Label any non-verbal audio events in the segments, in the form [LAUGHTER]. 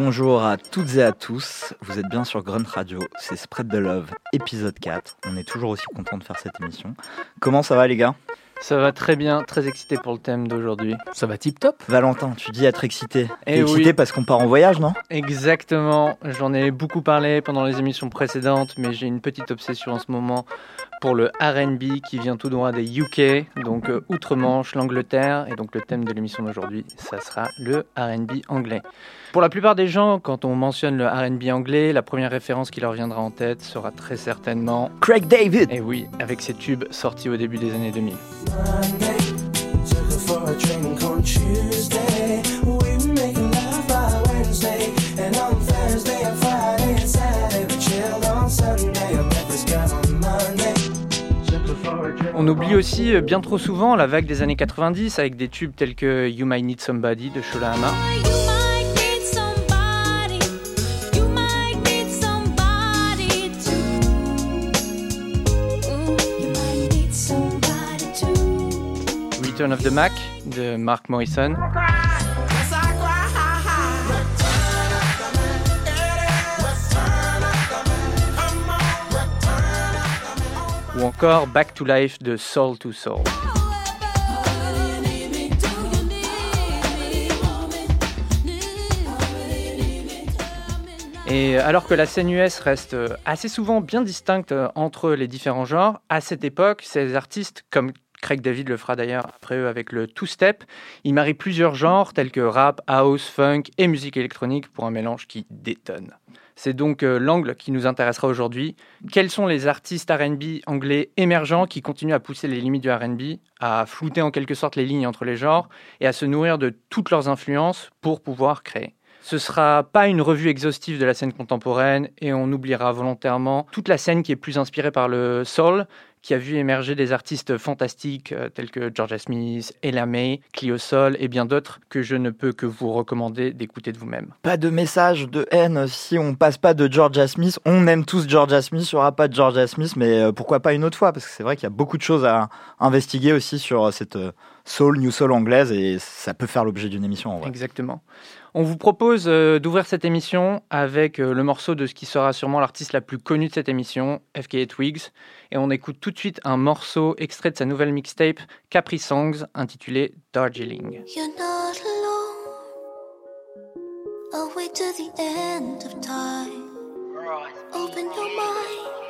Bonjour à toutes et à tous, vous êtes bien sur Grunt Radio, c'est Spread the Love, épisode 4. On est toujours aussi content de faire cette émission. Comment ça va les gars? Ça va très bien, très excité pour le thème d'aujourd'hui. Ça va tip top Valentin, tu dis être excité. Eh T'es excité oui. parce qu'on part en voyage, non? Exactement, j'en ai beaucoup parlé pendant les émissions précédentes, mais j'ai une petite obsession en ce moment pour le RB qui vient tout droit des UK, donc euh, outre-Manche, l'Angleterre, et donc le thème de l'émission d'aujourd'hui, ça sera le RB anglais. Pour la plupart des gens, quand on mentionne le RB anglais, la première référence qui leur viendra en tête sera très certainement, Craig David et oui, avec ses tubes sortis au début des années 2000. On oublie aussi euh, bien trop souvent la vague des années 90 avec des tubes tels que You Might Need Somebody de Shola Hama. Return of the Mac de Mark Morrison. Ou encore Back to Life de Soul to Soul. Et alors que la scène US reste assez souvent bien distincte entre les différents genres, à cette époque, ces artistes, comme Craig David le fera d'ailleurs après eux avec le two-step, ils marient plusieurs genres tels que rap, house, funk et musique électronique pour un mélange qui détonne. C'est donc euh, l'angle qui nous intéressera aujourd'hui. Quels sont les artistes RB anglais émergents qui continuent à pousser les limites du RB, à flouter en quelque sorte les lignes entre les genres et à se nourrir de toutes leurs influences pour pouvoir créer? Ce sera pas une revue exhaustive de la scène contemporaine et on oubliera volontairement toute la scène qui est plus inspirée par le soul, qui a vu émerger des artistes fantastiques euh, tels que Georgia Smith, Ella May, Clio Sol et bien d'autres que je ne peux que vous recommander d'écouter de vous-même. Pas de message de haine si on passe pas de Georgia Smith. On aime tous Georgia Smith, il n'y aura pas de Georgia Smith, mais euh, pourquoi pas une autre fois Parce que c'est vrai qu'il y a beaucoup de choses à investiguer aussi sur euh, cette soul, new soul anglaise et ça peut faire l'objet d'une émission en vrai. Exactement. On vous propose euh, d'ouvrir cette émission avec euh, le morceau de ce qui sera sûrement l'artiste la plus connue de cette émission, FKA Twigs. Et on écoute tout de suite un morceau extrait de sa nouvelle mixtape Capri Songs intitulé Darjeeling. You're not alone. Away to the end of time. Open your mind.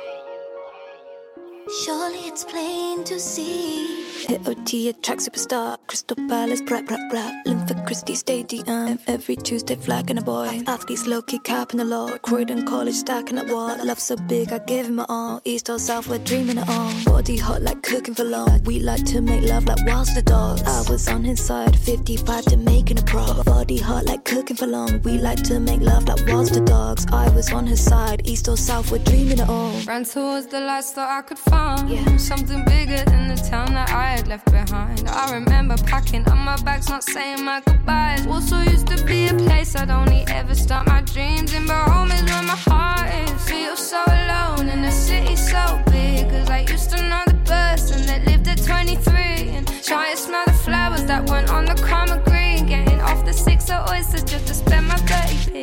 Surely it's plain to see. Hit OT, track superstar. Crystal Palace, brap, brap, brap. Linford Christie Stadium. Every Tuesday, flagging a boy. Athletes low key capping the law. Croydon College, stacking up wall. Love so big, I gave him my all. East or South, we're dreaming it all. Body hot like cooking for long. We like to make love like whilst the dogs. I was on his side, 55 to making a pro. Body hot like cooking for long. We like to make love like whilst the dogs. I was on his side, East or South, we're dreaming it all. Ran towards the lights thought I could find Yeah. something bigger than the town that I had left behind. I remember packing up my bags, not saying my goodbyes. Also used to be a place I'd only ever start my dreams in, but home is where my heart is. Feel so alone in a city so big, cause I used to know the person that lived at 23 and try to smell the flowers that weren't on the common green. Getting off the six of oysters just to spend my 30p.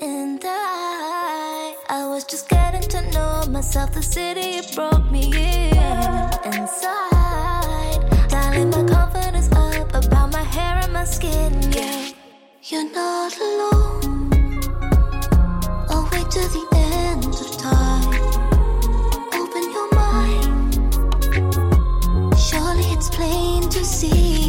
And I, myself. The city it broke me in. Inside, dialing my confidence up about my hair and my skin. Yeah, you're not alone. Away to the end of time. Open your mind. Surely it's plain to see.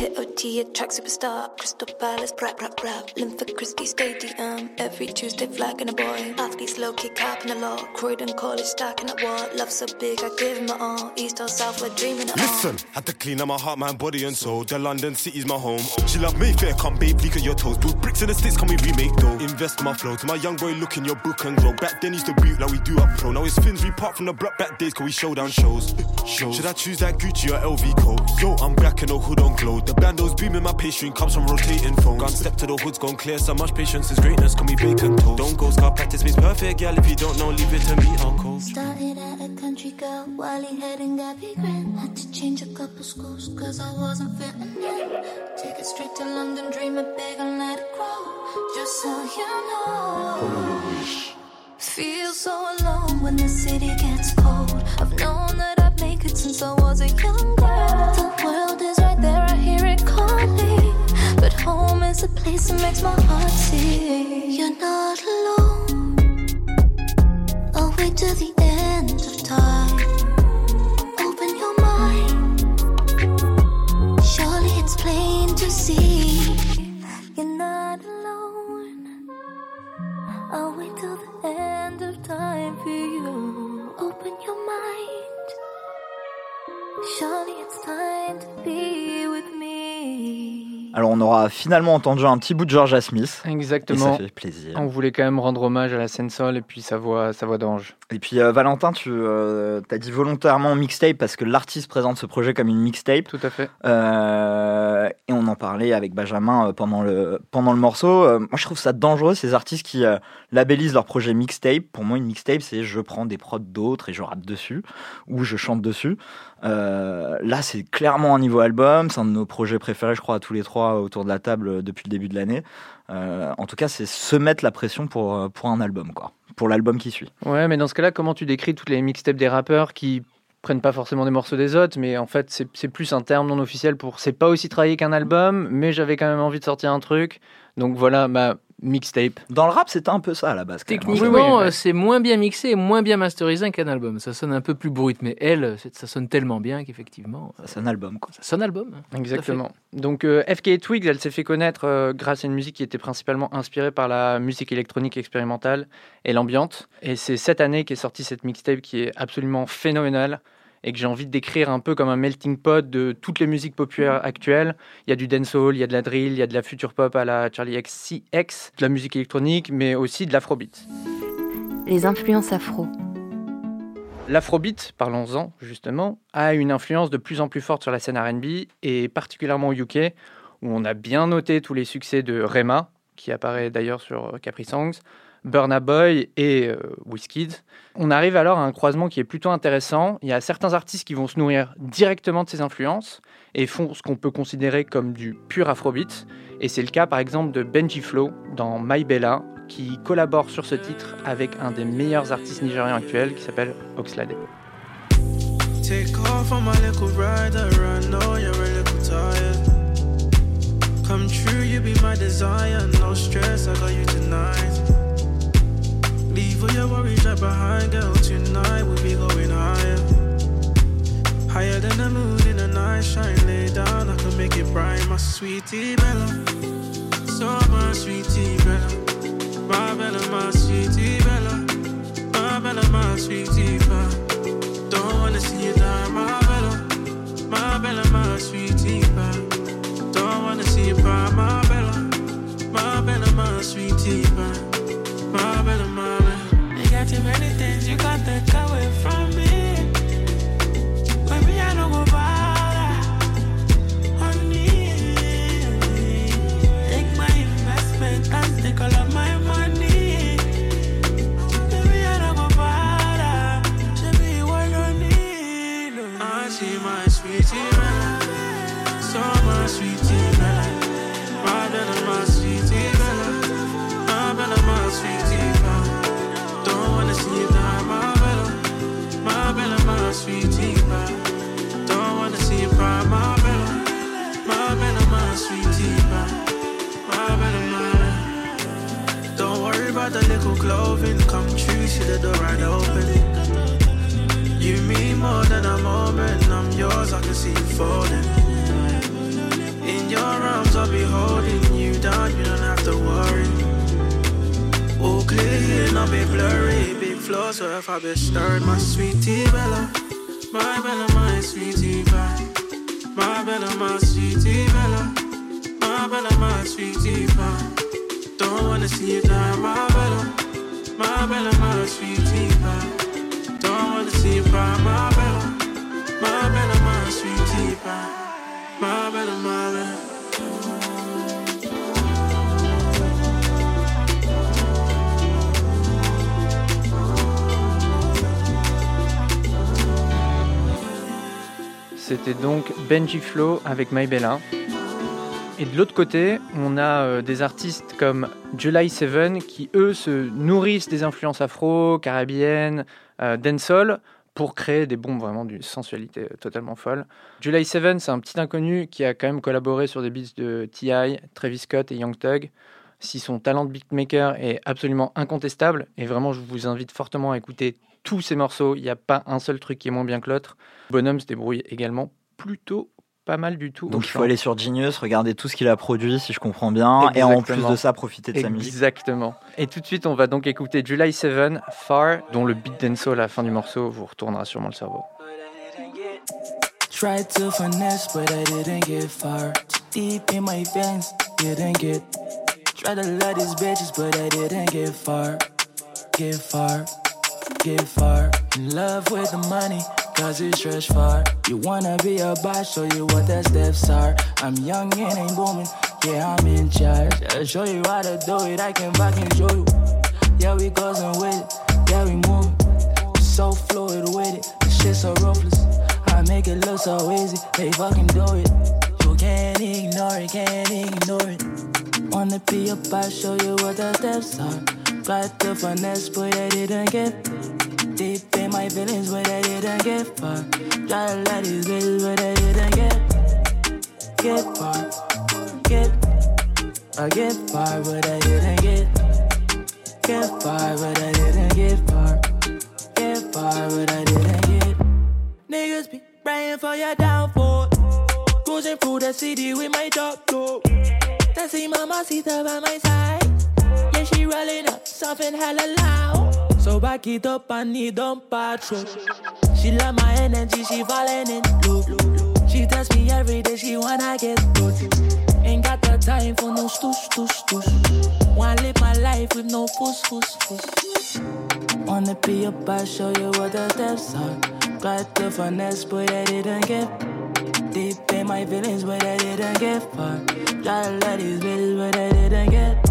Hit OT, city, a track superstar. Crystal Palace, rap, rap, rap. Lymphic Christie Stadium. Every Tuesday, flagging a boy. Athletes low kick, capping a lot. Croydon College, stacking up what? Love so big, I give him my all. East or South, we're dreaming it all. Listen, had to clean up my heart, mind, body, and soul. The London city's my home. She love Mayfair, come babe, leak at your toes. Build bricks in the sticks, can we remake though? Invest in my flow. To my young boy, look in your book and grow. Back then, used to boot like we do up pro. Now it's fins, we part from the block back days, cause we show down shows. shows. Should I choose that Gucci or LV coat? Yo, I'm back and the hood on glow. The bando's beaming, my pastry comes from rotating phones. Gone step to the hood's gone clear, so much patience is greatness, can we bacon toast? Don't go scar practice means perfect, girl. If you don't know, leave it to me, uncle. Started at a country girl, Wally head and Gabby Grant. Had to change a couple schools cause I wasn't fitting in. Take it straight to London, dream it big and let it grow. Just so you know. Feel so alone when the city gets cold. I've known that It since I was a young girl. The world is right there, I hear it calling. But home is a place that makes my heart sing. You're not alone. I'll wait till the end of time. Open your mind. Surely it's plain to see. You're not alone. I'll wait till the end of time for you. Open your mind. Alors on aura finalement entendu un petit bout de Georgia Smith. Et Exactement. ça fait plaisir. On voulait quand même rendre hommage à la scène sol et puis sa voix, sa voix d'ange. Et puis euh, Valentin, tu as dit volontairement mixtape parce que l'artiste présente ce projet comme une mixtape. Tout à fait. Euh, et on en parlait avec Benjamin euh, pendant le, pendant le morceau. Euh, moi, je trouve ça dangereux, ces artistes qui euh, labellisent leur projet mixtape. Pour moi, une mixtape, c'est je prends des prods d'autres et je rappe dessus, ou je chante dessus. Euh, là, c'est clairement un niveau album. C'est un de nos projets préférés, je crois, à tous les trois autour de la table depuis le début de l'année. Euh, en tout cas, c'est se mettre la pression pour, euh, pour un album, quoi. Pour l'album qui suit. Ouais, mais dans ce cas-là, comment tu décris toutes les mixtapes des rappeurs qui prennent pas forcément des morceaux des autres, mais en fait, c'est plus un terme non officiel pour. C'est pas aussi travaillé qu'un album, mais j'avais quand même envie de sortir un truc. Donc voilà, ma mixtape. Dans le rap, c'était un peu ça à la base. même. Techniquement, Oui, oui, ouais. euh, c'est moins bien mixé et moins bien masterisé qu'un album. Ça sonne un peu plus brut, mais elle, c'est- ça sonne tellement bien qu'effectivement, euh, C'est un album, quoi. ça sonne album. hein. Exactement. Donc euh, FK Twigs, elle s'est fait connaître euh, grâce à une musique qui était principalement inspirée par la musique électronique expérimentale et l'ambiante. Et c'est cette année qu'est sortie cette mixtape qui est absolument phénoménale et que j'ai envie de décrire un peu comme un melting pot de toutes les musiques populaires actuelles. Il y a du dancehall, il y a de la drill, il y a de la future pop à la Charlie XCX, de la musique électronique, mais aussi de l'afrobeat. Les influences afro. L'afrobeat, parlons-en justement, a une influence de plus en plus forte sur la scène RB et particulièrement au UK, où on a bien noté tous les succès de Rema, qui apparaît d'ailleurs sur Capri Songs, Burna Boy et euh. On arrive alors à un croisement qui est plutôt intéressant. Il y a certains artistes qui vont se nourrir directement de ces influences et font ce qu'on peut considérer comme du pur afrobeat. Et c'est le cas par exemple de Benji Flow dans My Bella, qui collabore sur ce titre avec un des meilleurs artistes nigérians actuels qui s'appelle Oxlade. Take off on my little rider. I know you're a little tired. Come true, you be my desire. No stress, I got you tonight. Leave your worries right behind, girl. Tonight we'll be going higher. Higher than the moon in the night. Shine, lay down, I can make it bright. My sweetie Bella. So my sweetie Bella. My Bella, my sweetie Bella. My Bella, my sweetie Bella. Don't wanna see you die, my Bella. My Bella, my sweetie pie. Don't wanna see you cry, my Bella. My Bella, my sweetie pie. Too many things you got to take away Benji Flow avec My Bella. Et de l'autre côté, on a euh, des artistes comme July Seven qui, eux, se nourrissent des influences afro, caribéennes, euh, dancehall pour créer des bombes vraiment d'une sensualité euh, totalement folle. July Seven, c'est un petit inconnu qui a quand même collaboré sur des beats de T.I., Travis Scott et Young Thug. Si son talent de beatmaker est absolument incontestable, et vraiment je vous invite fortement à écouter tous ses morceaux, il n'y a pas un seul truc qui est moins bien que l'autre. Bonhomme se débrouille également plutôt pas mal du tout. Donc il faut aller sur Genius, regarder tout ce qu'il a produit, si je comprends bien, et en plus de ça, profiter de sa musique. Exactement. Et tout de suite, on va donc écouter July 7, Far, dont le beat dancehall à la fin du morceau vous retournera sûrement le cerveau. Tried to finesse, but I didn't get far. Deep in my veins, didn't get. Tried to love these bitches, but I didn't get far. Get far, get far. In love with the money, cause it stretch far. You wanna be a boss, show you what the steps are. I'm young and ain't booming, yeah, I'm in charge. I'll show you how to do it, I can fucking show you. Yeah, we causing with it, yeah, we moving. So fluid with it, the shit so ruthless. I make it look so easy, they fucking do it. You can't ignore it, can't ignore it. Wanna be a boss, show you what the steps are. Got the finesse, but I didn't get deep in my feelings, but I didn't get far. Try to let these bitches, but I didn't get get far. Get I get far, but I didn't get get far, but I didn't get far. Get far, but I didn't get. Niggas be praying for your downfall. Cruising through the city with my top door. That see mama Sita by my side. Yeah, she rolling up something hella loud. So back it up, I need on patrol. She love my energy, she falling in love. She tells me every day she wanna get good. Ain't got the time for no stoosh, stoosh, stoosh. Wanna live my life with no fuss, fuss, fuss. Wanna be a boss, show you what the steps are. Got the finesse, but I didn't get deep in my feelings, but I didn't get far. Try to let these bitches, but I didn't get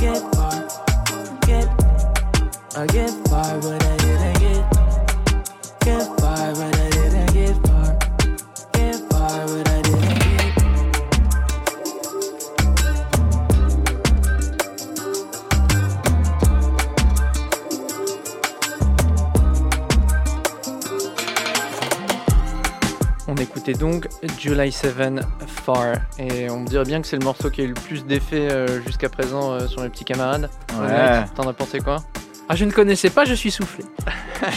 get far. I get far, but I didn't get get far, but I didn't get far. Get far, but I didn't get. On écoutait donc July 7, Far, et on me dirait bien que c'est le morceau qui a eu le plus d'effet euh, jusqu'à présent euh, sur mes petits camarades. Ouais. T'en as pensé quoi? Ah, je ne connaissais pas, je suis soufflé.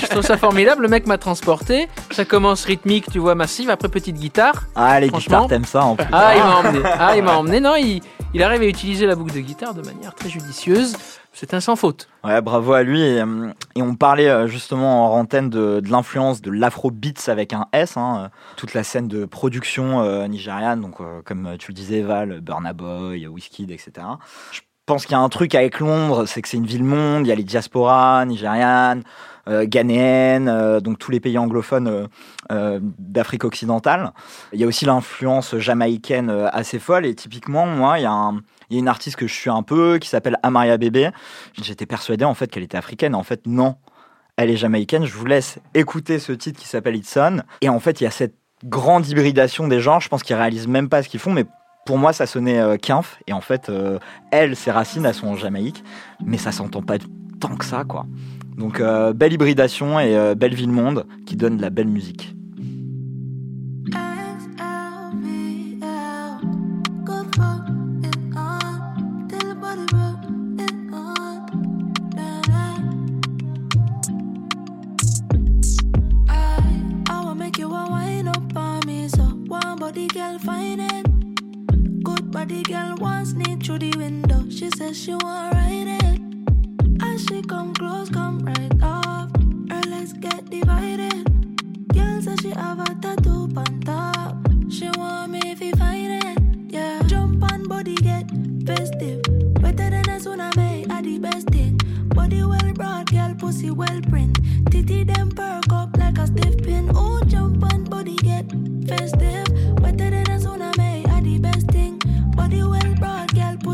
je trouve ça formidable, le mec m'a transporté. Ça commence rythmique, tu vois, massive, après petite guitare. Ah, les guitares, t'aimes ça en plus. Ah, il m'a emmené. Ah, il m'a emmené. Non, il, il arrive à utiliser la boucle de guitare de manière très judicieuse. C'est un sans faute. Ouais, bravo à lui. Et, euh, et on parlait euh, justement en antenne de, de l'influence de l'afrobeats avec un S, hein, euh, toute la scène de production euh, nigériane, donc euh, comme tu le disais, Val, Burna Boy, Wizkid, etc. Je pense qu'il y a un truc avec Londres, c'est que c'est une ville-monde, il y a les diasporas nigérianes, euh, ghanéennes, euh, donc tous les pays anglophones euh, d'Afrique occidentale. Il y a aussi l'influence jamaïcaine assez folle, et typiquement, moi, il y a un une artiste que je suis un peu qui s'appelle Amaria Bébé. J'étais persuadé en fait qu'elle était africaine. En fait, non. Elle est jamaïcaine. Je vous laisse écouter ce titre qui s'appelle It's On. Et en fait, il y a cette grande hybridation des genres. Je pense qu'ils réalisent même pas ce qu'ils font, mais pour moi, ça sonnait euh, Kinf. Et en fait, euh, elle, ses racines, elles sont en Jamaïque, mais ça s'entend pas tant que ça, quoi. Donc, euh, belle hybridation et euh, belle ville monde qui donne de la belle musique. But the girl wants me through the window. She says she want ride it. As she come close, come right off. Her legs get divided. Girl says she have a tattoo on top. She want me if he find it. Yeah, jump on body get festive. Better than a tsunami, I the best thing. Body well broad, girl pussy well print. Titty them perk up like a stiff pin. Oh, jump on body get festive.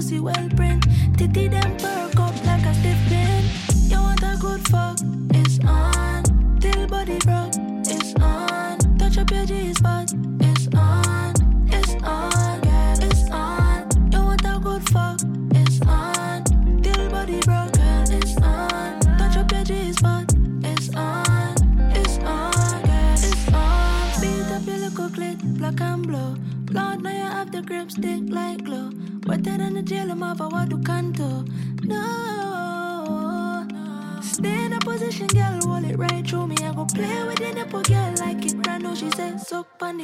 pussy well print. Titty them perk up like a stiff pin. You want a good fuck? It's on. Till body broke. It's on. Touch up your G spot.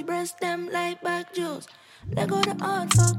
breast them like back juice. Let go the hard fuck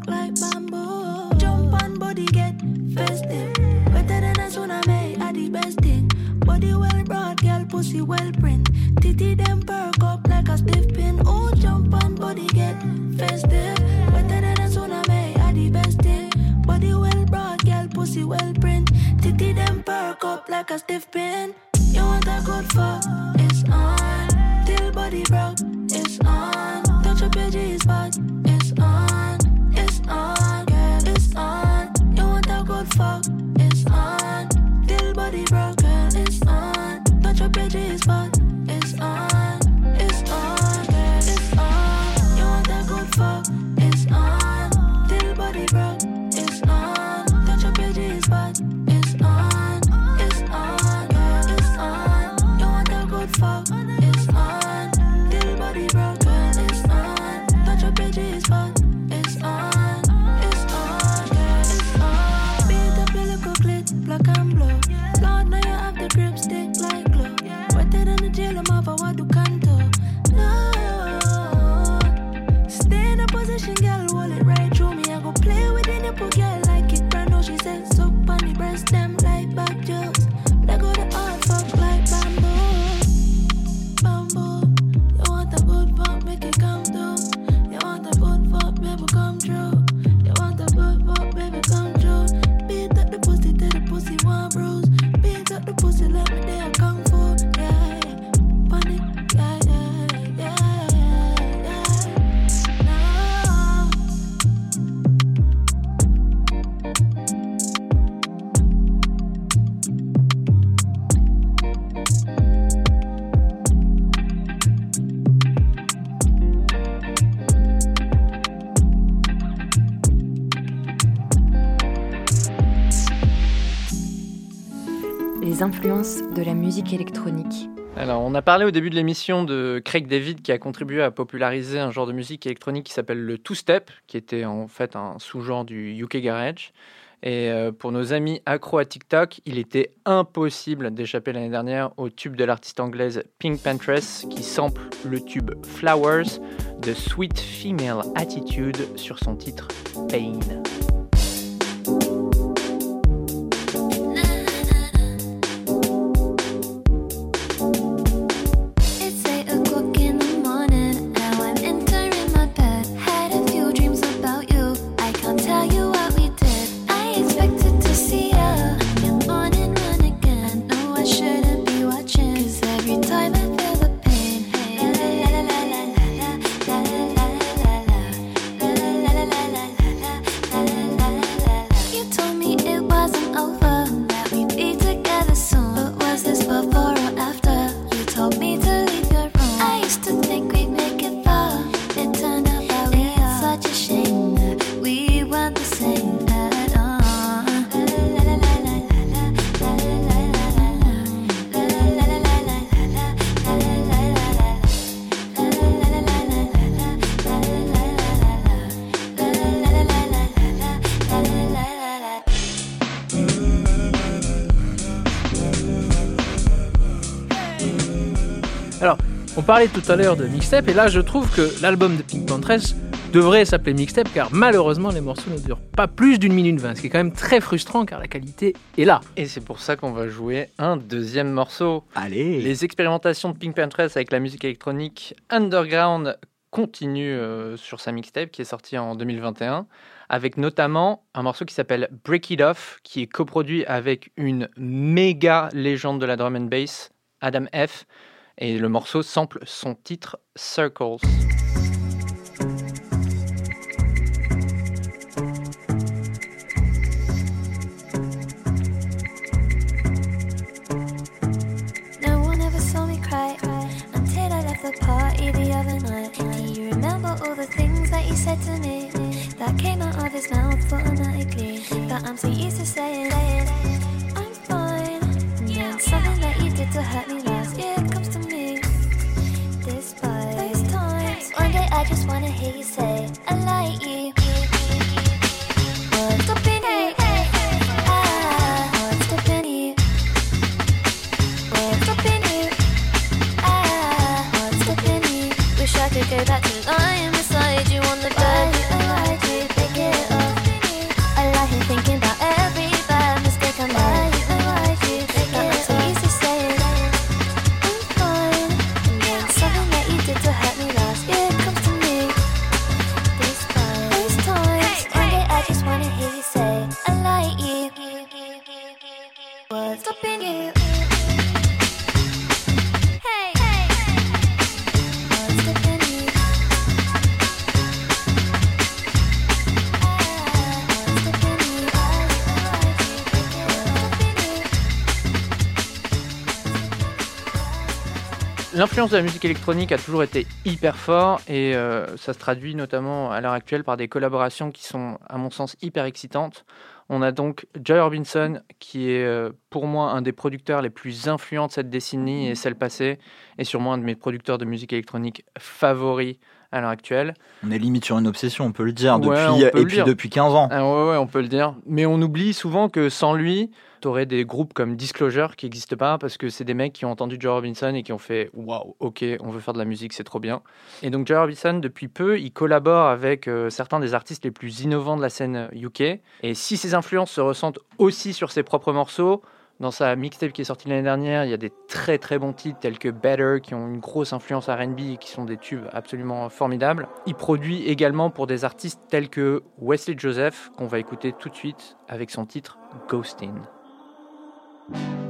les influences de la musique électronique. Alors, on a parlé au début de l'émission de Craig David qui a contribué à populariser un genre de musique électronique qui s'appelle le two-step, qui était en fait un sous-genre du UK Garage. Et euh, pour nos amis accro à TikTok, il était impossible d'échapper l'année dernière au tube de l'artiste anglaise Pink Pantress qui sample le tube Flowers de Sweet Female Attitude sur son titre Pain. parlait tout à l'heure de mixtape, et là je trouve que l'album de Pink Panthers devrait s'appeler mixtape, car malheureusement les morceaux ne durent pas plus d'une minute vingt, ce qui est quand même très frustrant car la qualité est là. Et c'est pour ça qu'on va jouer un deuxième morceau. Allez Les expérimentations de Pink Panthers avec la musique électronique underground continuent euh, sur sa mixtape qui est sortie en 2021 avec notamment un morceau qui s'appelle Break It Off, qui est coproduit avec une méga légende de la drum and bass, Adam F. Et le morceau sample son titre Circles. No one ever saw me cry until I left the party the other night. Do you remember all the things that he said to me? That just wanna hear you say, I like you. De la musique électronique a toujours été hyper fort et euh, ça se traduit notamment à l'heure actuelle par des collaborations qui sont, à mon sens, hyper excitantes. On a donc Joy Orbison, qui est euh, pour moi un des producteurs les plus influents de cette décennie et celle passée, et sûrement un de mes producteurs de musique électronique favoris à l'heure actuelle. On est limite sur une obsession, on peut le dire, Ouais, depuis, et puis dire. depuis 15 ans. Ah ouais, ouais, on peut le dire. Mais on oublie souvent que sans lui, tu aurais des groupes comme Disclosure qui n'existent pas parce que c'est des mecs qui ont entendu Joe Robinson et qui ont fait Waouh, ok, on veut faire de la musique, c'est trop bien. Et donc, Joe Robinson, depuis peu, il collabore avec euh, certains des artistes les plus innovants de la scène UK. Et si ses influences se ressentent aussi sur ses propres morceaux, dans sa mixtape qui est sortie l'année dernière, il y a des très très bons titres tels que Better qui ont une grosse influence RB et qui sont des tubes absolument formidables. Il produit également pour des artistes tels que Wesley Joseph, qu'on va écouter tout de suite avec son titre Ghosting. Thank you.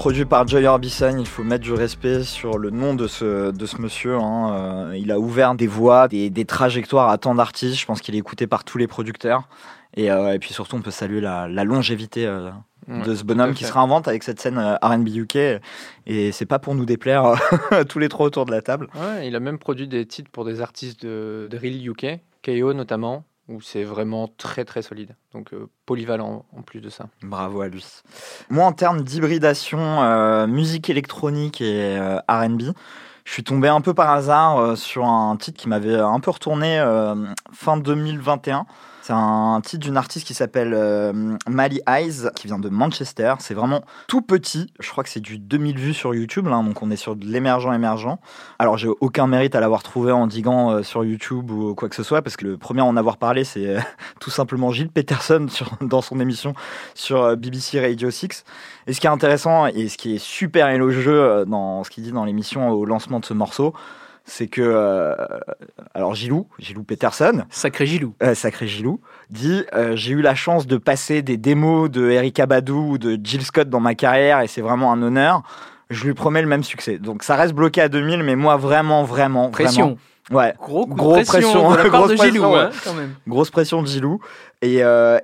Produit par Joy Orbison. Il faut mettre du respect sur le nom de ce, de ce monsieur. hein. Euh, il a ouvert des voies, des, des trajectoires à tant d'artistes. Je pense qu'il est écouté par tous les producteurs. Et, euh, et puis surtout, on peut saluer la, la longévité euh, Ouais, de ce bonhomme qui se réinvente avec cette scène euh, R&B UK. Et c'est pas pour nous déplaire [LAUGHS] tous les trois autour de la table. Ouais, il a même produit des titres pour des artistes de, de Real UK, KO notamment, où c'est vraiment très très solide. Donc euh, polyvalent en plus de ça. Bravo à lui. Moi, en termes d'hybridation euh, musique électronique et euh, RB, je suis tombé un peu par hasard sur un titre qui m'avait un peu retourné fin 2021. C'est un titre d'une artiste qui s'appelle euh, Mali Eyes, qui vient de Manchester. C'est vraiment tout petit. Je crois que c'est du 2000 vues sur YouTube, là, donc on est sur de l'émergent émergent. Alors j'ai aucun mérite à l'avoir trouvé en diguant euh, sur YouTube ou quoi que ce soit, parce que le premier à en avoir parlé, c'est euh, [LAUGHS] tout simplement Gilles Peterson [LAUGHS] dans son émission sur euh, BBC Radio 6. Et ce qui est intéressant et ce qui est super élogieux dans ce qu'il dit dans l'émission au lancement de ce morceau, c'est que euh, alors Gilou, Gilou Peterson, Sacré Gilou. euh, sacré Gilou, dit euh, j'ai eu la chance de passer des démos de Erika Badu ou de Jill Scott dans ma carrière et c'est vraiment un honneur. Je lui promets le même succès. Donc ça reste bloqué à 2000, mais moi vraiment, vraiment, Pression. vraiment, ouais, Gros coup Gros de pression, pression, de la part [LAUGHS] grosse de Gilou, pression, hein, quand même. grosse pression de Gilou. Et,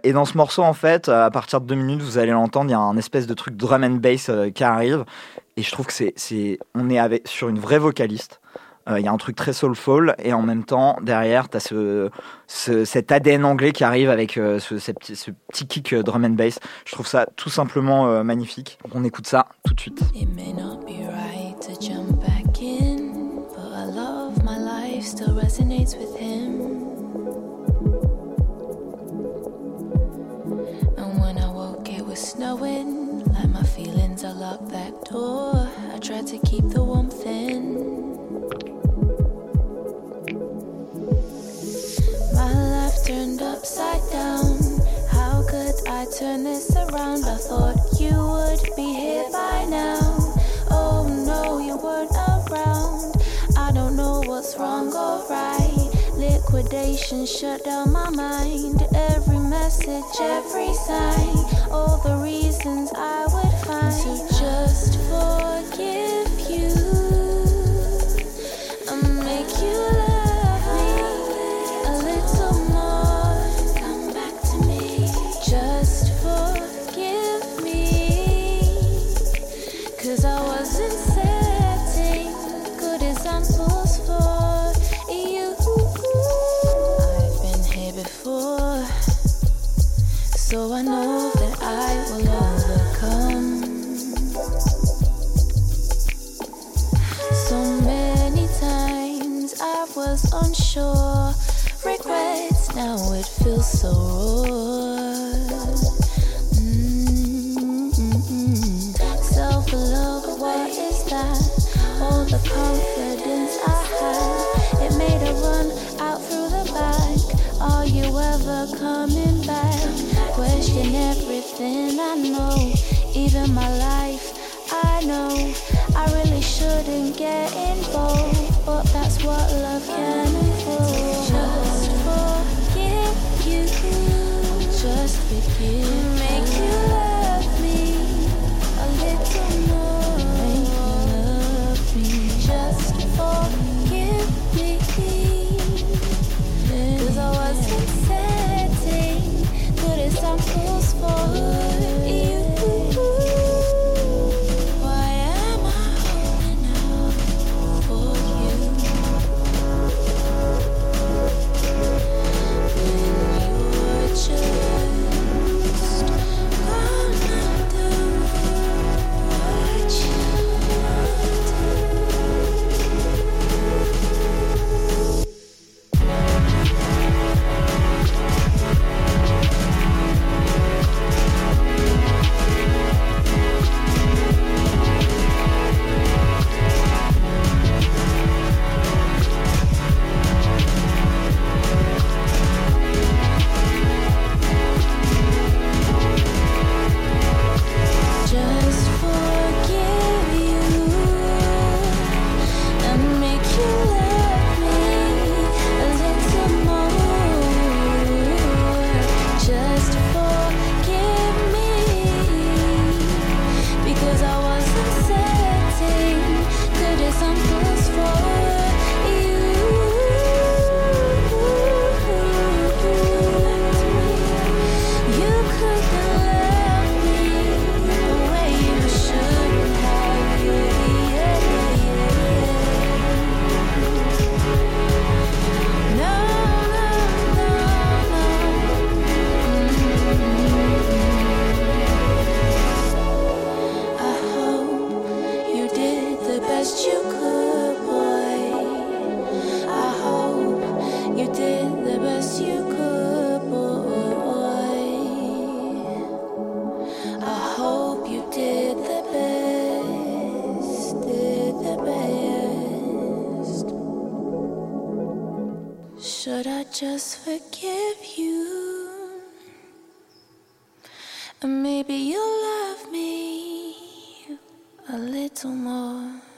et dans ce morceau, en fait, à partir de deux minutes, vous allez l'entendre, il y a un espèce de truc drum and bass qui arrive. Et je trouve que c'est, c'est, on est avec, sur une vraie vocaliste. Euh, Il y a un truc très soulful et en même temps derrière tu as ce, ce- cet ADN anglais qui arrive avec euh, ce, ces petits- ce petit kick euh, drum and bass. Je trouve ça tout simplement magnifique. Donc on écoute ça tout de suite. It may not be right to jump back in, but I love my life still resonates with him. And when I woke, it was snowing, like my feelings unlocked that door. I tried to keep the warmth in. Turned upside down. How could I turn this around? I thought you would be here by now. Oh no, you weren't around. I don't know what's wrong or right. Liquidation shut down my mind. Every message, every sign, all the reasons I would find. So just forgive you So I know that I will overcome. So many times I was unsure. Regrets, now it feels so raw. Self love, what is that? All the confidence I had, it made a run out through the back. Are you ever coming back? Question everything I know, even my life. I know I really shouldn't get involved, but that's what love can involve. Just forgive you, just forgive.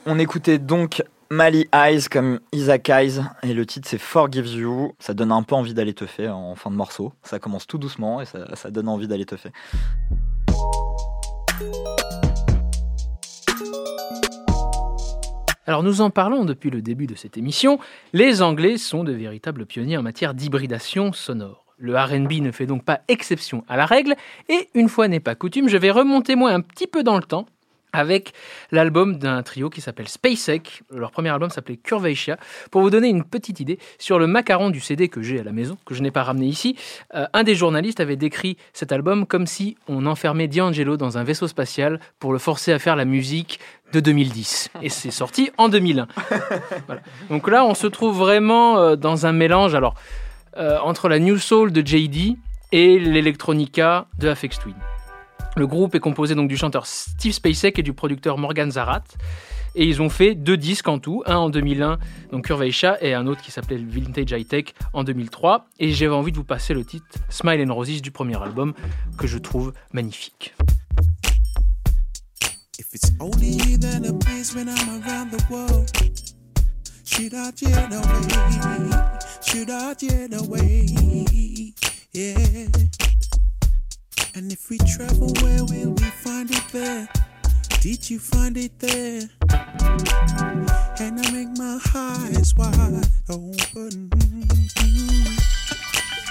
On écoutait donc Mali Eyes comme Isaac Eyes et le titre c'est Forgive You. Ça donne un peu envie d'aller te faire en fin de morceau. Ça commence tout doucement et ça, ça donne envie d'aller te faire. Alors nous en parlons depuis le début de cette émission, les Anglais sont de véritables pionniers en matière d'hybridation sonore. Le RB ne fait donc pas exception à la règle, et une fois n'est pas coutume, je vais remonter moi un petit peu dans le temps avec l'album d'un trio qui s'appelle SpaceX. Leur premier album s'appelait Curvatia. Pour vous donner une petite idée, sur le macaron du CD que j'ai à la maison, que je n'ai pas ramené ici, euh, un des journalistes avait décrit cet album comme si on enfermait D'Angelo dans un vaisseau spatial pour le forcer à faire la musique de 2010. Et c'est sorti en 2001. [LAUGHS] Voilà. Donc là, on se trouve vraiment euh, dans un mélange alors, euh, entre la New Soul de JD et l'Electronica de Aphex Twin. Le groupe est composé donc du chanteur Steve Spacek et du producteur Morgan Zarat. Et ils ont fait deux disques en tout, un en 2001, donc Curvatia, et un autre qui s'appelait Vintage High Tech en 2003. Et j'avais envie de vous passer le titre Smile and Roses du premier album, que je trouve magnifique. Should I get away? Should I get away? Yeah. And if we travel, where will we find it there? Did you find it there? And I make my eyes wide open.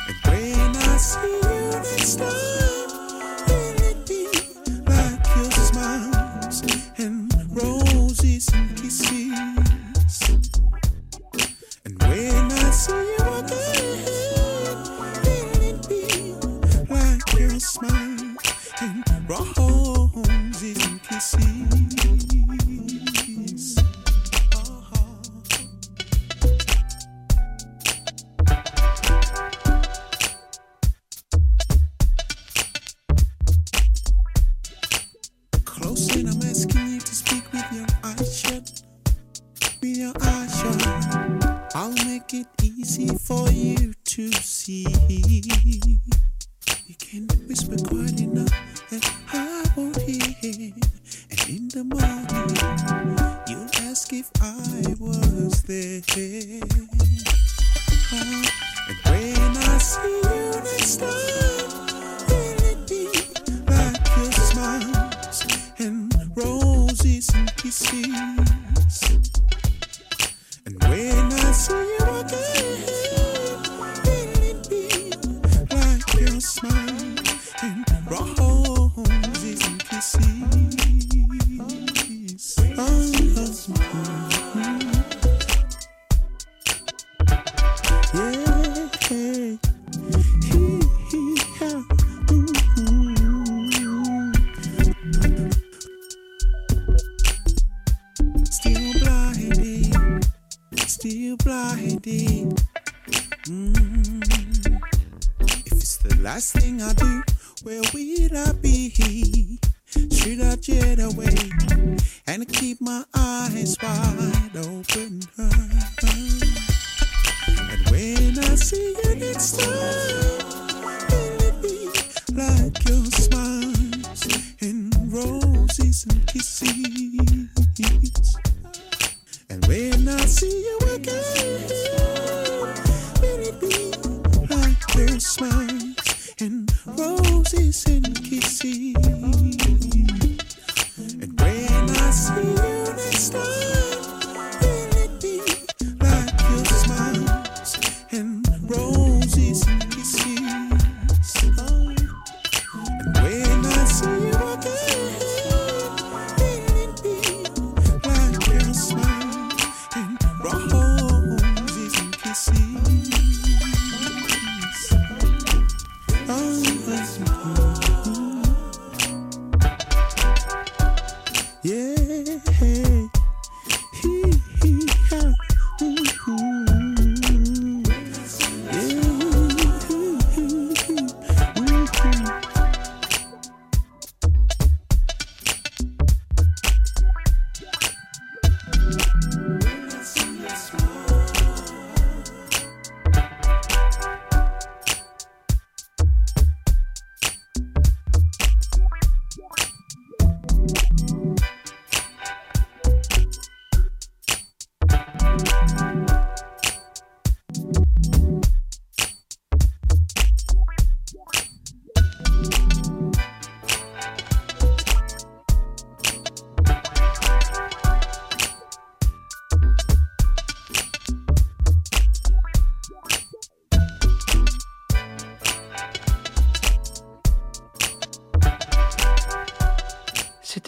And when I see you next time,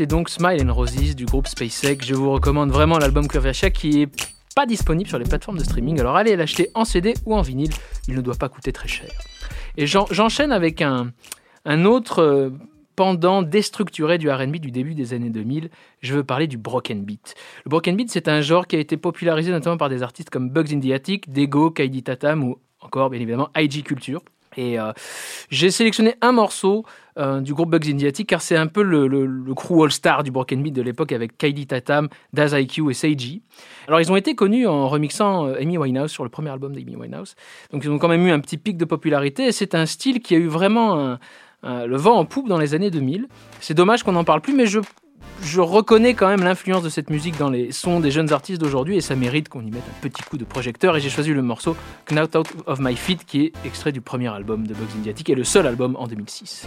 c'était donc Smile and Roses du groupe SpaceX. Je vous recommande vraiment l'album Curvaceous qui est pas disponible sur les plateformes de streaming. Alors allez l'acheter en CD ou en vinyle, il ne doit pas coûter très cher. Et j'en- j'enchaîne avec un, un autre euh, pendant déstructuré du R&B du début des années 2000. Je veux parler du broken beat. Le broken beat, c'est un genre qui a été popularisé notamment par des artistes comme Bugs in the Attic, Dego, Kaidi Tatam ou encore bien évidemment IG Culture. Et euh, j'ai sélectionné un morceau euh, du groupe Bugs in the Attic car c'est un peu le, crew all-star du broken beat de l'époque avec Kaidi Tatam, Daz IQ et Seiji. Alors ils ont été connus en remixant euh, Amy Winehouse sur le premier album d'Amy Winehouse. Donc ils ont quand même eu un petit pic de popularité et c'est un style qui a eu vraiment le vent en poupe dans les années 2000. C'est dommage qu'on n'en parle plus mais je, je reconnais quand même l'influence de cette musique dans les sons des jeunes artistes d'aujourd'hui et ça mérite qu'on y mette un petit coup de projecteur et j'ai choisi le morceau Knocked Out of My Feet qui est extrait du premier album de Bugs in the Attic et le seul album en 2006.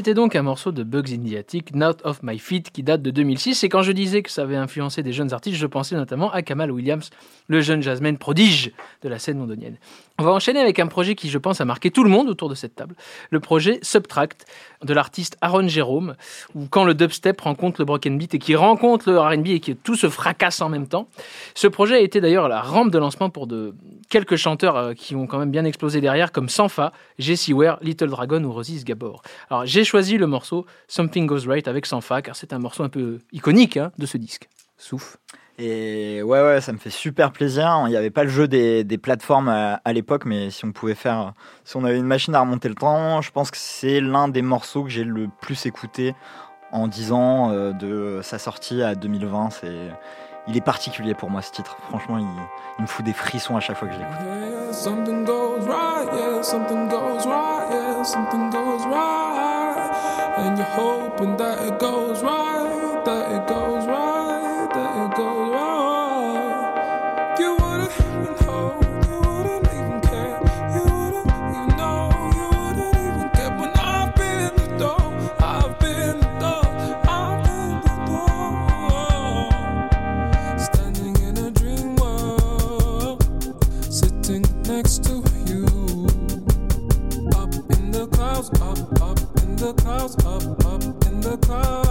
C'était donc un morceau de Bugs in the Attic, Not of My Feet, qui date de 2006. Et quand je disais que ça avait influencé des jeunes artistes, je pensais notamment à Kamal Williams, le jeune jazzman prodige de la scène londonienne. On va enchaîner avec un projet qui, je pense, a marqué tout le monde autour de cette table. Le projet Subtract de l'artiste Aaron Jérôme, où quand le dubstep rencontre le broken beat et qui rencontre le R&B et que tout se fracasse en même temps. Ce projet a été d'ailleurs la rampe de lancement pour de quelques chanteurs euh, qui ont quand même bien explosé derrière, comme Sanfa, Jessie Ware, Little Dragon ou Rosis Gabor. Alors j'ai choisi le morceau Something Goes Right avec Sanfa, car c'est un morceau un peu iconique hein, de ce disque. Souffle. Et ouais, ouais, ça me fait super plaisir. Il n'y avait pas le jeu des, plateformes à, à l'époque, mais si on pouvait faire, si on avait une machine à remonter le temps, je pense que c'est l'un des morceaux que j'ai le plus écouté en 10 ans euh, de sa sortie à 2020. C'est, il est particulier pour moi ce titre. Franchement, il, il me fout des frissons à chaque fois que je l'écoute. Oh.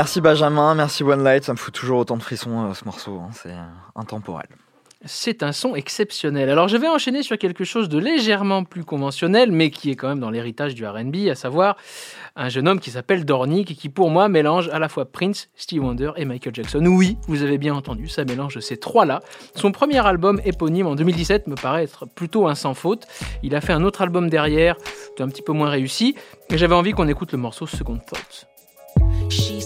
Merci Benjamin, merci One Light, ça me fout toujours autant de frissons euh, ce morceau, hein, c'est euh, intemporel. C'est un son exceptionnel. Alors je vais enchaîner sur quelque chose de légèrement plus conventionnel, mais qui est quand même dans l'héritage du RB, à savoir un jeune homme qui s'appelle Dornick et qui pour moi mélange à la fois Prince, Steve Wonder et Michael Jackson. Oui, vous avez bien entendu, ça mélange ces trois-là. Son premier album éponyme en 2017 me paraît être plutôt un sans faute. Il a fait un autre album derrière, un petit peu moins réussi, mais j'avais envie qu'on écoute le morceau Second Thoughts.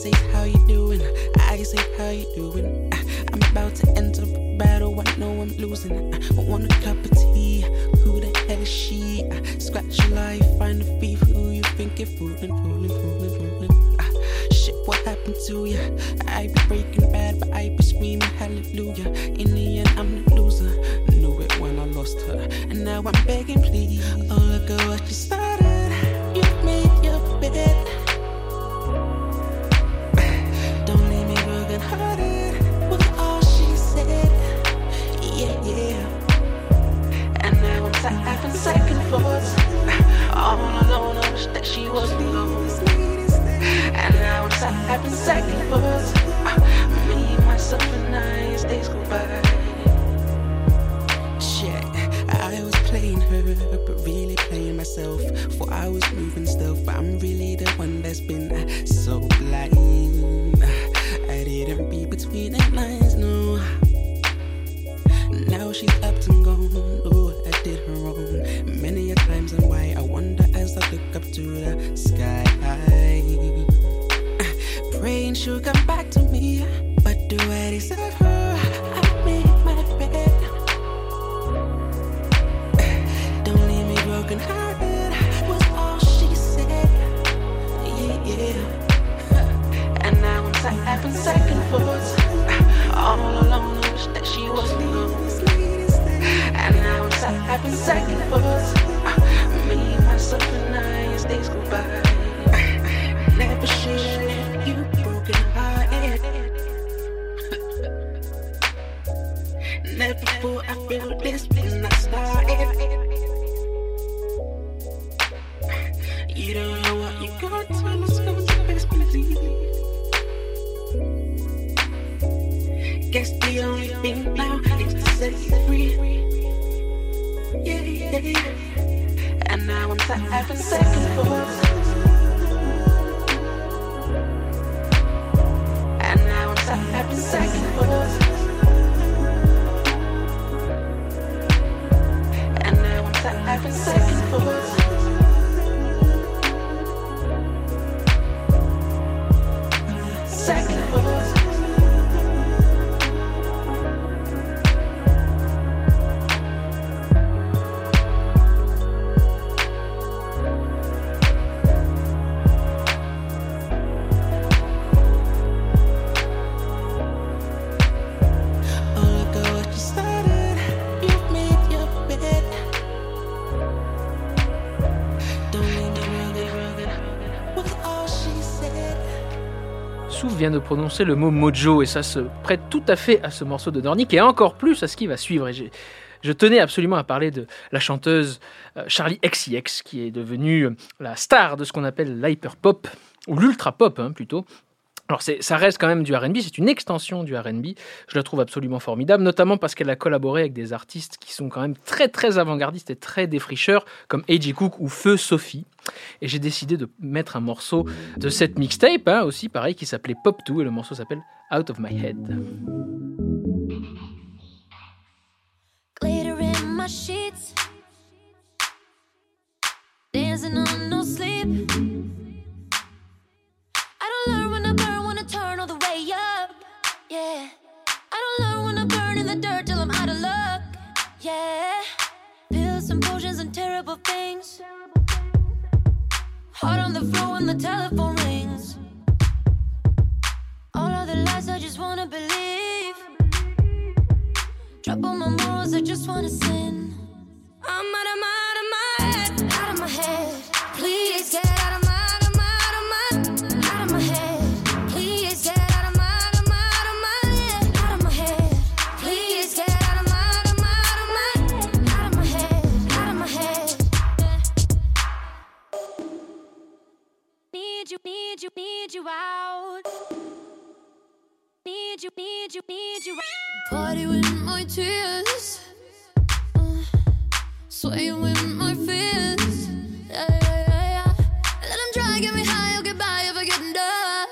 Say, How you doing? I say, How you doing? Uh, I'm about to enter the battle. I know I'm losing. I want a cup of tea. Who the hell is she? Uh, scratch your life, find a thief. Who you think you're fooling, fooling, fooling, fooling? Uh, shit, what happened to ya? I be breaking bad, but I be screaming hallelujah. In the end, I'm the loser. Knew it when I lost her, and now I'm begging, please. Oh, look at what you started. You made your bed. I was moving stealth, but I'm really the one that's been so blind. I didn't read between the lines, no. Now she's up and gone. Oh, I did her wrong. Many a times and why I wonder as I look up to the sky. Praying she'll come back to me, but do I deserve her? I'm sat having second thoughts. All alone, I wish that she was alone. And now I'm sat having second. Me, myself, and I, as days go by. Never should have you broken hearted. Never I feel this when I started. You don't know what you got And now I'm having second thoughts. And now I'm having second thoughts. And now I'm having second thoughts. De prononcer le mot mojo et ça se prête tout à fait à ce morceau de Dornick et encore plus à ce qui va suivre. Et je tenais absolument à parler de la chanteuse euh, Charlie XCX qui est devenue euh, la star de ce qu'on appelle l'hyperpop ou l'ultra pop hein, plutôt. Alors ça reste quand même du R&B, c'est une extension du R&B. Je la trouve absolument formidable, notamment parce qu'elle a collaboré avec des artistes qui sont quand même très très avant-gardistes et très défricheurs, comme A.J. Cook ou Feu Sophie. Et j'ai décidé de mettre un morceau de cette mixtape, hein, aussi pareil, qui s'appelait Pop 2, et le morceau s'appelle Out of My Head. My. Yeah. I don't learn when I burn in the dirt till I'm out of luck. Yeah. Pills and potions and terrible things. Heart on the floor when the telephone rings. All of the lies I just wanna believe. Drop all my morals, I just wanna sin. I'm out of my Need you, need you, out. Need you, need you, need you out. Party with my tears, uh, swaying with my fears. Yeah, yeah, yeah, yeah. Let 'em try, get me high, I'll get by if I get enough.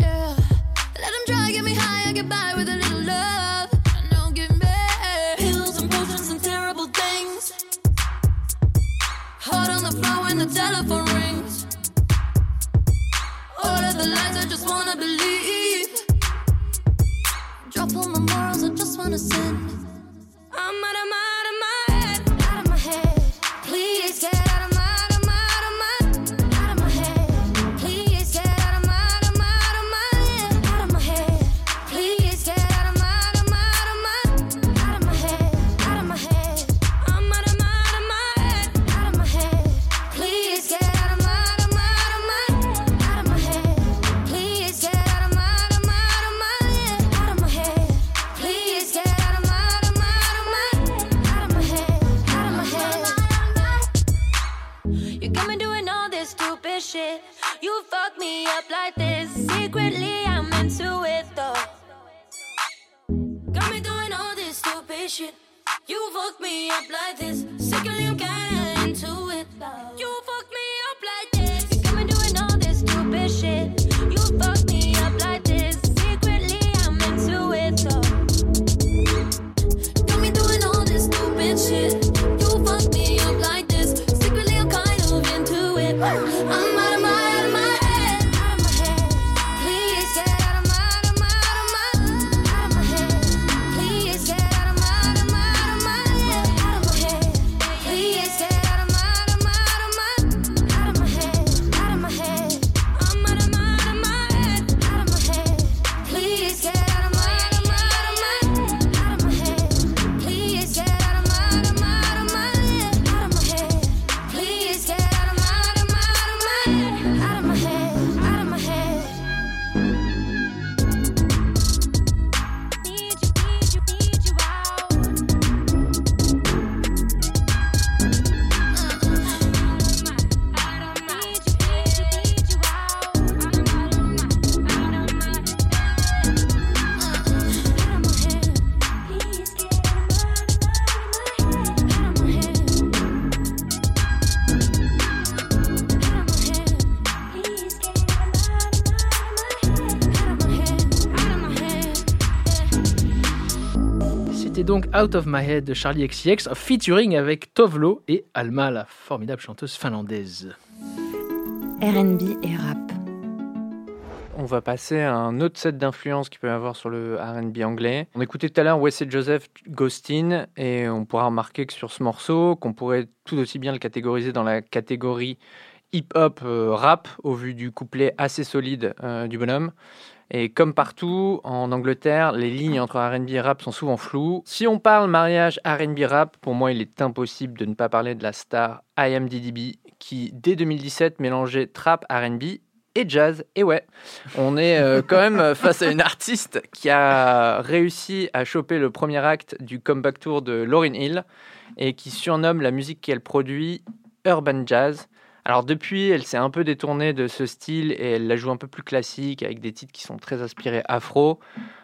Yeah, let 'em try, get me high, I'll get by with a little love. Now give me pills and potions and terrible things. Heart on the floor when the telephone. The lies I just wanna believe. Drop all my morals, I just wanna sin. I'm out of my C'était donc Out of My Head de Charlie XCX, featuring avec Tovlo et Alma, la formidable chanteuse finlandaise. RB et rap. On va passer à un autre set d'influences qu'il peut y avoir sur le RB anglais. On écoutait tout à l'heure Wesley Joseph Ghostin et on pourra remarquer que sur ce morceau, qu'on pourrait tout aussi bien le catégoriser dans la catégorie hip-hop euh, rap au vu du couplet assez solide euh, du bonhomme. Et comme partout en Angleterre, les lignes entre R&B et rap sont souvent floues. Si on parle mariage R&B rap, pour moi, il est impossible de ne pas parler de la star IMDDB qui, dès 2017, mélangeait trap, R&B et jazz. Et ouais, on est euh, [LAUGHS] quand même face à une artiste qui a réussi à choper le premier acte du comeback tour de Lauryn Hill et qui surnomme la musique qu'elle produit Urban Jazz. Alors depuis, elle s'est un peu détournée de ce style et elle la joue un peu plus classique avec des titres qui sont très inspirés afro,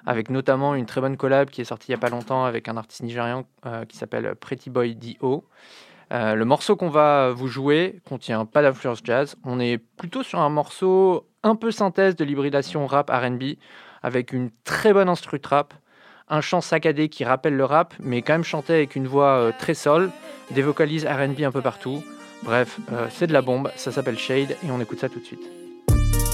avec notamment une très bonne collab qui est sortie il n'y a pas longtemps avec un artiste nigérian euh, qui s'appelle Pretty Boy D.O. Euh, le morceau qu'on va vous jouer contient pas d'influence jazz. On est plutôt sur un morceau un peu synthèse de l'hybridation rap R&B avec une très bonne instru trap, un chant saccadé qui rappelle le rap mais quand même chanté avec une voix euh, très sol, des vocalises R&B un peu partout. Bref, euh, c'est de la bombe, ça s'appelle Shade et on écoute ça tout de suite.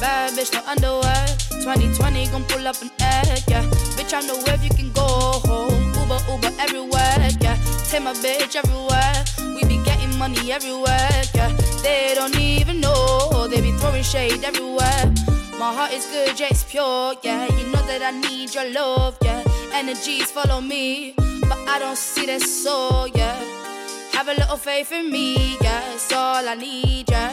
Bad bitch, no underwear. 2020 gon' pull up an egg, yeah. Bitch, I know where you can go home. Uber, Uber everywhere, yeah. Take my bitch everywhere. We be getting money everywhere, yeah. They don't even know. They be throwing shade everywhere. My heart is good, yeah, it's pure, yeah. You know that I need your love, yeah. Energies follow me, but I don't see that soul, yeah. Have a little faith in me, yeah. It's all I need, yeah.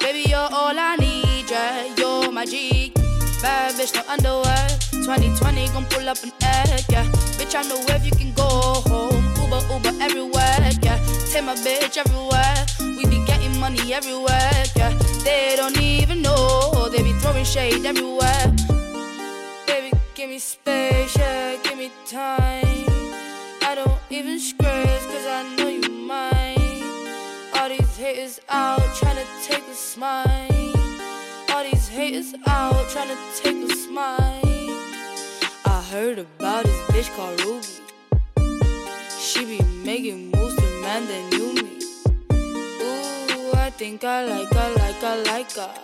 Baby, you're all I need, yeah. You're my G. Bad bitch, no underwear. 2020 gon' pull up an egg, yeah. Bitch, I know if you can go home. Uber, Uber everywhere, yeah. Take my bitch everywhere. We be getting money everywhere, yeah. They don't even know. They be throwing shade everywhere. Baby, give me space, yeah. Give me time. I don't even scratch, cause I know you All these haters out trying to take a smile. All these haters out trying to take a smile. I heard about this bitch called Ruby. She be making moves to man that knew me. Ooh, I think I like her, like her, like her.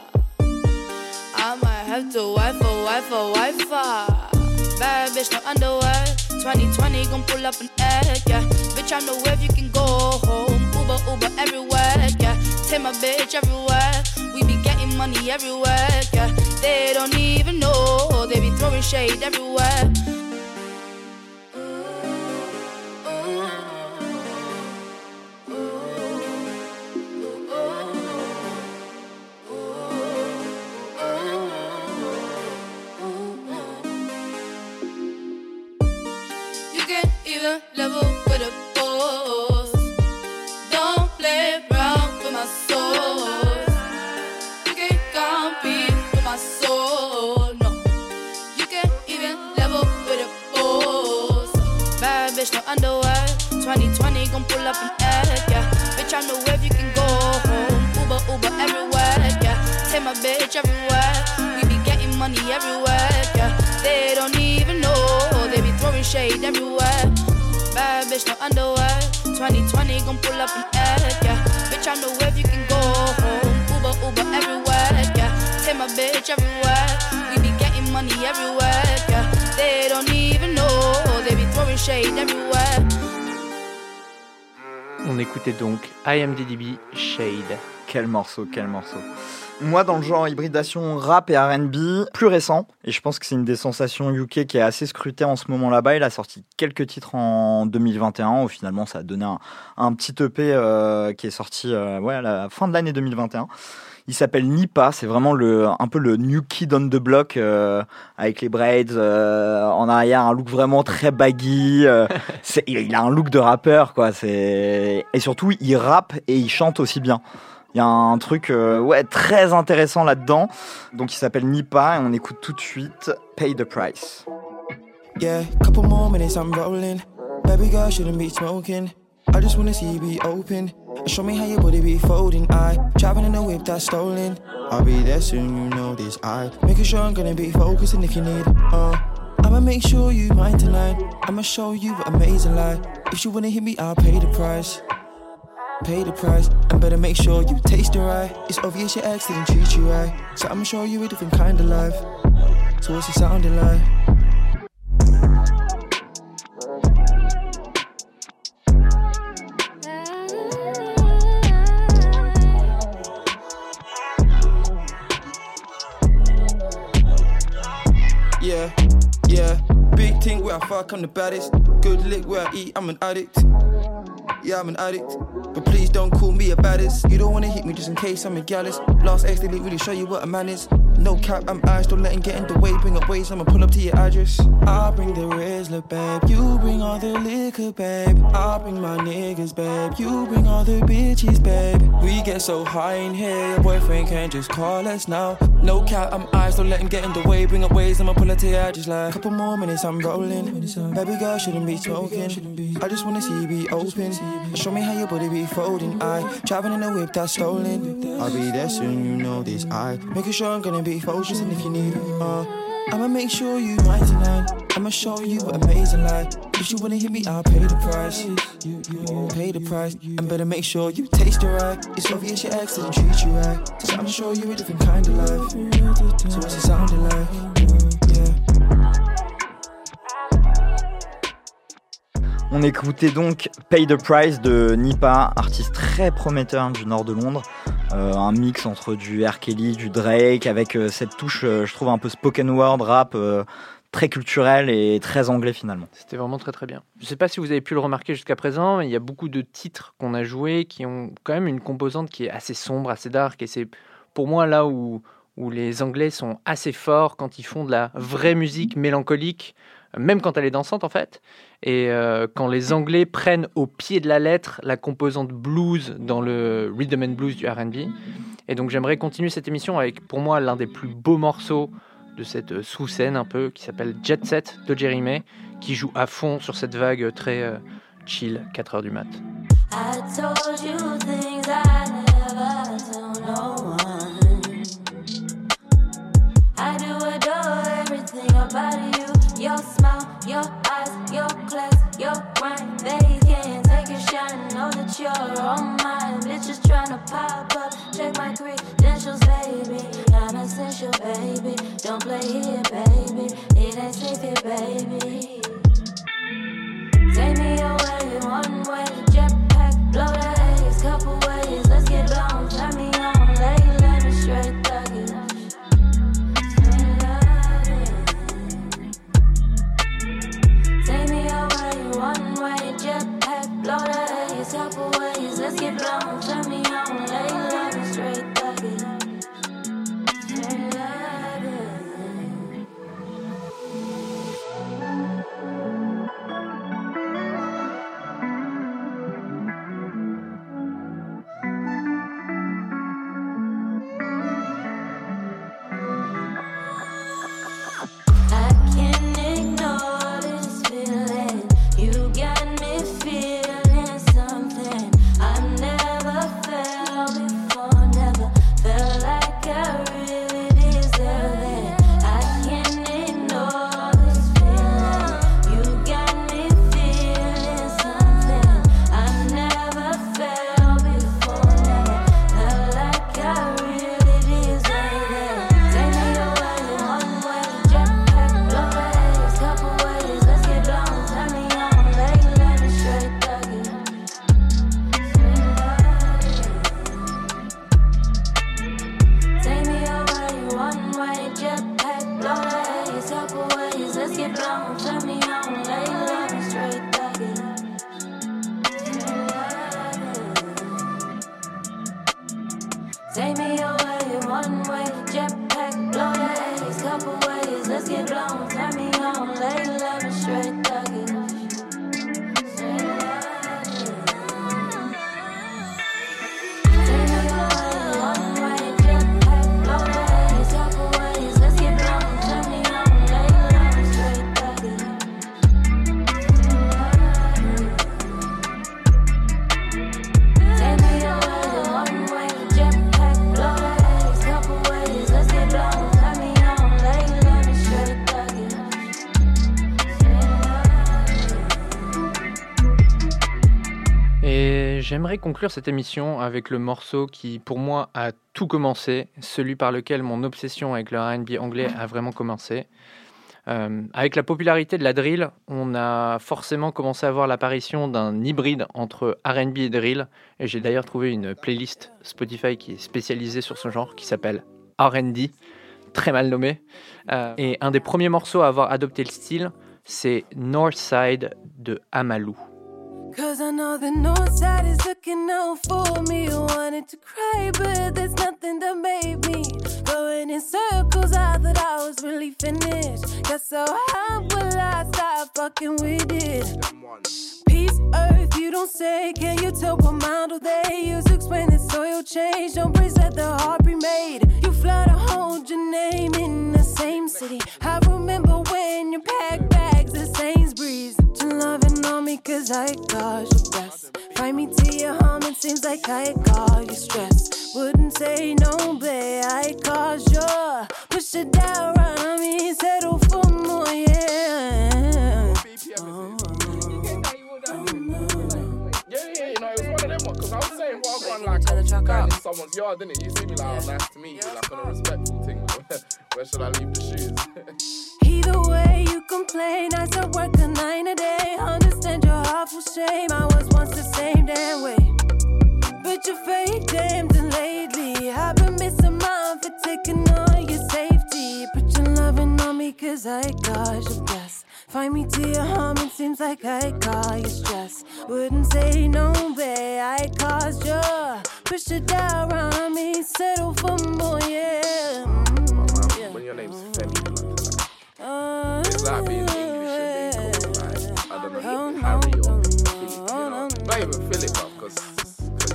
I might have to wife a wife a wife her. Bad bitch, no underwear. 2020 gon' pull up an egg, yeah. Bitch, I know if you can go home. Uber, Uber everywhere, yeah. Take my bitch everywhere. We be getting money everywhere, yeah. They don't even know. They be throwing shade everywhere. Bitch, no underwear. 2020 gon' pull up an egg, yeah. Bitch, I know if you can go home. Uber, Uber everywhere, yeah. Take my bitch everywhere. We be getting money everywhere, yeah. They don't even know. They be throwing shade everywhere. On écoutait donc IMDDB Shade. Quel morceau, quel morceau. Moi, dans le genre hybridation rap et RB, plus récent, et je pense que c'est une des sensations UK qui est assez scrutée en ce moment là-bas. Il a sorti quelques titres en 2021, où finalement ça a donné un, petit EP euh, qui est sorti euh, ouais, à la fin de l'année 2021. Il s'appelle Nipa, c'est vraiment le, un peu le new kid on the block euh, avec les braids en arrière, un look vraiment très baggy. il a un look de rappeur quoi. Et surtout il rappe et il chante aussi bien. Il y a un truc euh, ouais très intéressant là-dedans. Donc il s'appelle Nipa et on écoute tout de suite Pay the Price. Yeah, couple more minutes, I'm rolling. Baby girl shouldn't be smoking. I just wanna see you be open. Show me how your body be folding. I driving in a whip that's stolen. I'll be there soon, you know this. I making sure I'm gonna be focusing if you need. Uh, I'ma make sure you mine tonight. I'ma show you what amazing life. If you wanna hit me, I'll pay the price. Pay the price, and better make sure you taste it right. It's obvious your ex didn't treat you right, so I'ma show you a different kind of life. So what's it sounding like? Yeah, yeah. Big thing where I fuck, I'm the baddest. Good lick where I eat, I'm an addict. Yeah, I'm an addict. But please don't call me a baddest. You don't wanna hit me just in case I'm a gallus. Last ex didn't really show you what a man is. No cap, I'm ash, don't let him get in the way. Bring up ways, I'ma pull up to your address. I'll bring the Rizzler, babe. You bring all the liquor, babe. I'll bring my niggas, babe. You bring all the bitches, babe. We get so high in here, your boyfriend can't just call us now. No cap, I'm eyes, don't let him get in the way. Bring up ways, I'ma pull up to your address like. Couple more minutes, I'm rolling. Baby girl shouldn't be smoking. I just wanna see you be open. Show me how your body be folding. I driving in a whip that's stolen. I'll be there soon, you know this. I making sure I'm gonna be focusing if you need. Uh, I'ma make sure you mine tonight. I'ma show you what amazing life. If you wanna hit me, I'll pay the price. Pay the price. And better make sure you taste it right. It's obvious your ex didn't treat you right. So I'ma show you a different kind of life. So what's it sounding like? On écoutait donc Pay the Price de Nipa, artiste très prometteur du nord de Londres. Euh, un mix entre du R. Kelly, du Drake, avec euh, cette touche, euh, je trouve, un peu spoken word rap, très culturel et très anglais finalement. C'était vraiment très très bien. Je ne sais pas si vous avez pu le remarquer jusqu'à présent, mais il y a beaucoup de titres qu'on a joués qui ont quand même une composante qui est assez sombre, assez dark, et c'est pour moi là où, où les Anglais sont assez forts quand ils font de la vraie musique mélancolique, même quand elle est dansante en fait, et euh, quand les Anglais prennent au pied de la lettre la composante blues dans le rhythm and blues du R&B. Et donc j'aimerais continuer cette émission avec pour moi l'un des plus beaux morceaux de cette euh, sous-scène un peu qui s'appelle Jet Set de Jerry May, qui joue à fond sur cette vague très euh, chill 4 heures du mat. I told you. Your smile, your eyes, your class, your grind. They can't take a shine. Know that you're on mine. Bitches tryna pop up. Check my credentials, baby. I'm essential, baby. Don't play here, baby. It ain't safe here, baby. Take me away one way, jetpack, blow the blow the haze, couple ways, let's get j'aimerais conclure cette émission avec le morceau qui, pour moi, a tout commencé, celui par lequel mon obsession avec le RB anglais a vraiment commencé. Euh, avec la popularité de la drill, on a forcément commencé à voir l'apparition d'un hybride entre RB et drill. Et j'ai d'ailleurs trouvé une playlist Spotify qui est spécialisée sur ce genre, qui s'appelle RB, très mal nommé. Euh, et un des premiers morceaux à avoir adopté le style, c'est Northside de Amalou. Cause I know the north side is looking out for me. I wanted to cry, but there's nothing that made me. Going in circles, I thought I was really finished. Got so how will I stop fucking with it? Earth, you don't say. Can you tell what model they use explain the soil change? Don't breeze, let the heart be made. You fly to hold your name in the same city. I remember when you packed bags at Sainsbury's. You loving on me cause I caused your best. Find me to your home, it seems like I caused you stress. Wouldn't say no, but I caused your. Push it down, was going in someone's yard, didn't it? You see me like, oh, nice to meet you, like on a respectful thing. [LAUGHS] Where should I leave the shoes? [LAUGHS] Either way, you complain. I still work a nine a day. Understand your awful shame. I was once the same damn way. But you're fake damn and lately. I've been missing mine for taking all your safety. But you're loving on me cause I caused your bless. Find me to your home, it seems like I call you stress. Wouldn't say no, babe, I caused you. Push it down on me, settle for more, yeah. Mm, yeah. When your name's Femi, like, Uh, it's like being English and being called like, I don't know, Harry or Philip, you know. Not even Philip, because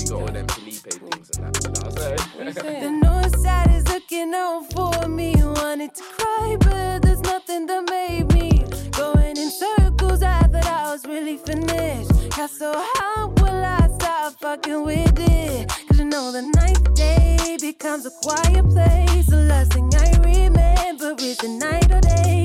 you got all them Felipe things and that, you know what I'm saying? The north side is looking out for me. Wanted to cry, but there's nothing that made me going in circles. I thought I was really finished. Got so how will I stop fucking with it? Cause you know the night day becomes a quiet place. The last thing I remember is the night or day.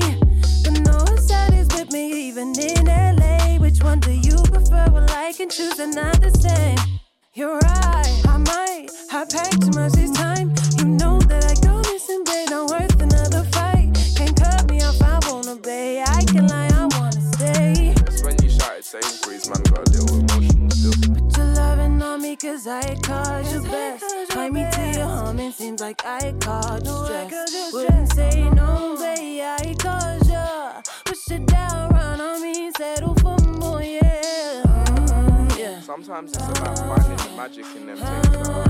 The north side is with me, even in LA. Which one do you prefer? Well, I can choose, they're the same. You're right, I might have paid too much this time. You know that I go missing, babe, not worth another fight. Can't cut me off, I wanna be. I can lie, I wanna stay. It's when you shouted Sainsbury's, man, got a little emotional still. Put your loving on me, cause I caused you best. Find me to your home, it seems like I caused you stress. Wouldn't say no, babe, I caused you. Push it down, run on me, settle for more, yeah. Yeah. Sometimes it's about finding the magic in them things that are.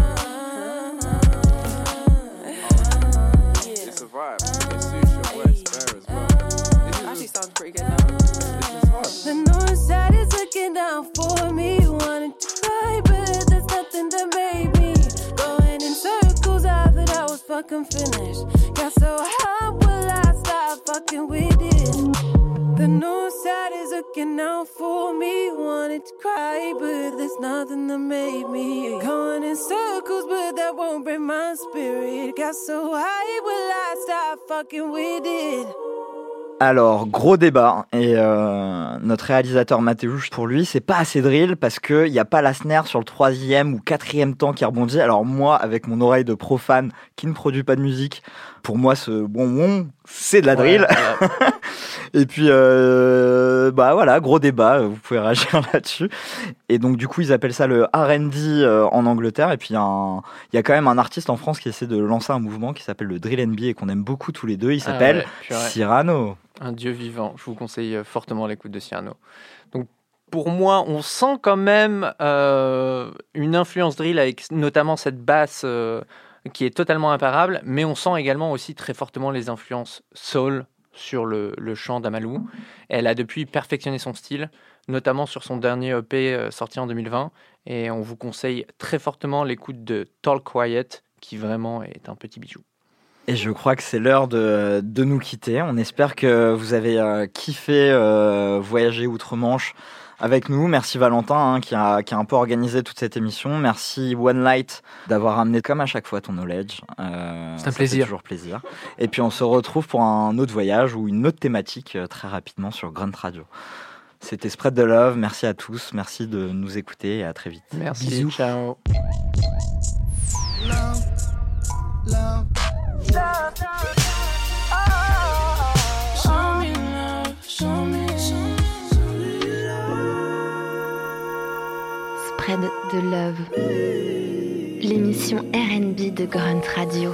It's a vibe. It suits your words better as well. Actually sounds pretty good now. The north side is looking down for me. Wanted to cry, but there's nothing that made me going in circles. I thought I was fucking finished. Got so how will I stop fucking with it? The north side is looking out for me. Wanted to cry, but there's nothing that made me going in circles, but that won't break my spirit. Got so high, will I stop fucking with it? Alors, gros débat. Et euh, notre réalisateur Mathéouche, pour lui, c'est pas assez drill parce qu'il n'y a pas la snare sur le troisième ou quatrième temps qui rebondit. Alors, moi, avec mon oreille de profane qui ne produit pas de musique, pour moi, ce bon bon, c'est de la drill. [LAUGHS] Et puis, euh, bah voilà, gros débat, vous pouvez [LAUGHS] réagir là-dessus. Et donc, du coup, ils appellent ça le RD euh, en Angleterre. Et puis, il y, a y quand même un artiste en France qui essaie de lancer un mouvement qui s'appelle le Drill NB et qu'on aime beaucoup tous les deux. Il Ah s'appelle ouais. Cyrano. Un dieu vivant. Je vous conseille euh, fortement l'écoute de Cyrano. Donc, pour moi, on sent quand même euh, une influence drill avec notamment cette basse euh, qui est totalement imparable, mais on sent également aussi très fortement les influences soul sur le, chant d'Amalou. Elle a depuis perfectionné son style, notamment sur son dernier EP euh, sorti en 2020, et on vous conseille très fortement l'écoute de Talk Quiet, qui vraiment est un petit bijou. Et je crois que c'est l'heure de, de nous quitter. On espère que vous avez euh, kiffé euh, voyager outre-Manche avec nous. Merci Valentin hein, qui, a, qui a un peu organisé toute cette émission. Merci One Light d'avoir amené comme à chaque fois ton knowledge. Euh, C'est un ça fait plaisir. toujours plaisir. Et puis on se retrouve pour un autre voyage ou une autre thématique euh, très rapidement sur Grunt Radio. C'était Spread the Love. Merci à tous. Merci de nous écouter et à très vite. Merci. Bisous. Ciao. love, love. Show me love, show me De Love, l'émission RB de Grunt Radio.